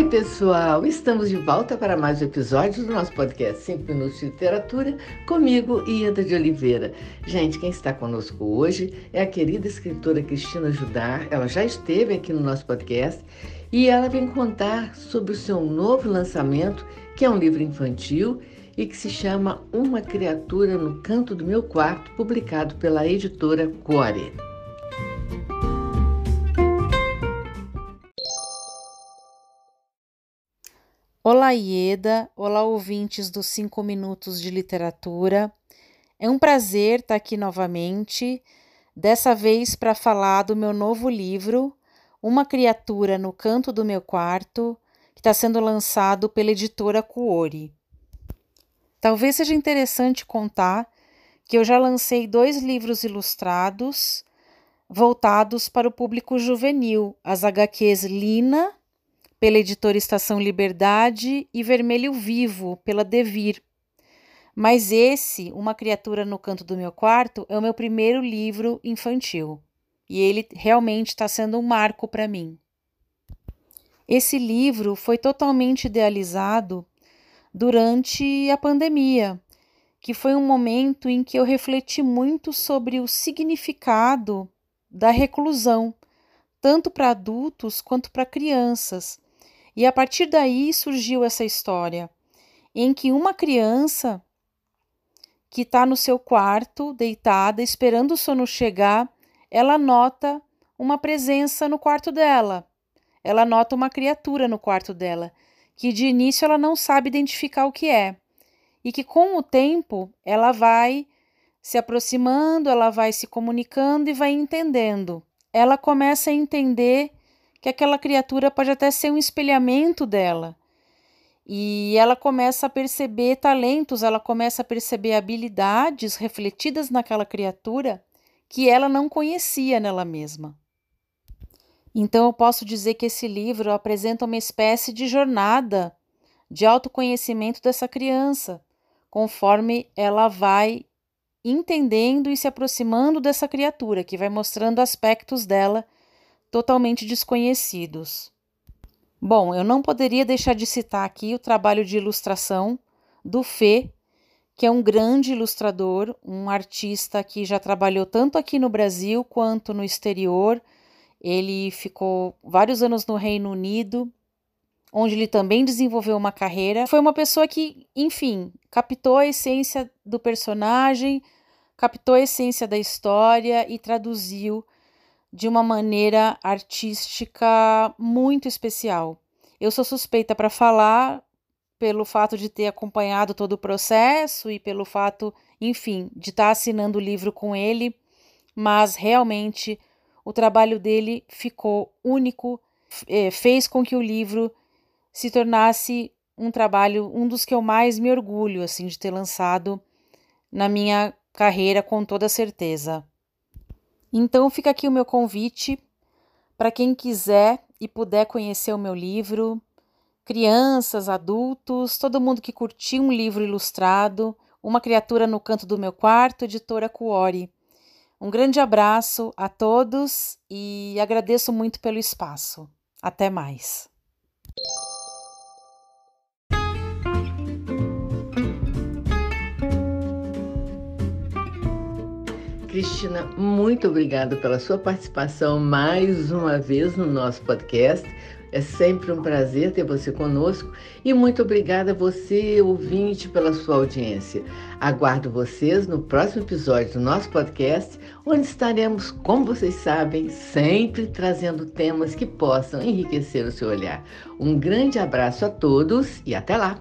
Oi, pessoal! Estamos de volta para mais um episódio do nosso podcast 5 Minutos de Literatura, comigo, Ieda de Oliveira. Gente, quem está conosco hoje é a querida escritora Cristina Judar. Ela já esteve aqui no nosso podcast e ela vem contar sobre o seu novo lançamento, que é um livro infantil e que se chama Uma Criatura no Canto do Meu Quarto, publicado pela editora Core. Olá, Ieda. Olá, ouvintes dos 5 Minutos de Literatura. É um prazer estar aqui novamente, dessa vez para falar do meu novo livro, Uma Criatura no Canto do Meu Quarto, que está sendo lançado pela editora Cuori. Talvez seja interessante contar que eu já lancei dois livros ilustrados voltados para o público juvenil, as HQs Lina pela editora Estação Liberdade, e Vermelho Vivo, pela Devir. Mas esse, Uma Criatura no Canto do Meu Quarto, é o meu primeiro livro infantil. E ele realmente está sendo um marco para mim. Esse livro foi totalmente idealizado durante a pandemia, que foi um momento em que eu refleti muito sobre o significado da reclusão, tanto para adultos quanto para crianças, e a partir daí surgiu essa história, em que uma criança que está no seu quarto, deitada, esperando o sono chegar, ela nota uma presença no quarto dela. Ela nota uma criatura no quarto dela, que de início ela não sabe identificar o que é. E que com o tempo ela vai se aproximando, ela vai se comunicando e vai entendendo. Ela começa a entender que aquela criatura pode até ser um espelhamento dela. E ela começa a perceber talentos, ela começa a perceber habilidades refletidas naquela criatura que ela não conhecia nela mesma. Então eu posso dizer que esse livro apresenta uma espécie de jornada de autoconhecimento dessa criança, conforme ela vai entendendo e se aproximando dessa criatura, que vai mostrando aspectos dela totalmente desconhecidos. Bom, eu não poderia deixar de citar aqui o trabalho de ilustração do Fê, que é um grande ilustrador, um artista que já trabalhou tanto aqui no Brasil quanto no exterior. Ele ficou vários anos no Reino Unido, onde ele também desenvolveu uma carreira. Foi uma pessoa que, enfim, captou a essência do personagem, captou a essência da história e traduziu de uma maneira artística muito especial. Eu sou suspeita para falar pelo fato de ter acompanhado todo o processo e pelo fato, enfim, de estar tá assinando o livro com ele, mas realmente o trabalho dele ficou único, é, fez com que o livro se tornasse um trabalho, um dos que eu mais me orgulho assim de ter lançado na minha carreira com toda certeza. Então fica aqui o meu convite para quem quiser e puder conhecer o meu livro, crianças, adultos, todo mundo que curtir um livro ilustrado, Uma Criatura no Canto do Meu Quarto, editora Cuori. Um grande abraço a todos e agradeço muito pelo espaço. Até mais. Cristina, muito obrigada pela sua participação mais uma vez no nosso podcast. É sempre um prazer ter você conosco e muito obrigada a você, ouvinte, pela sua audiência. Aguardo vocês no próximo episódio do nosso podcast, onde estaremos, como vocês sabem, sempre trazendo temas que possam enriquecer o seu olhar. Um grande abraço a todos e até lá!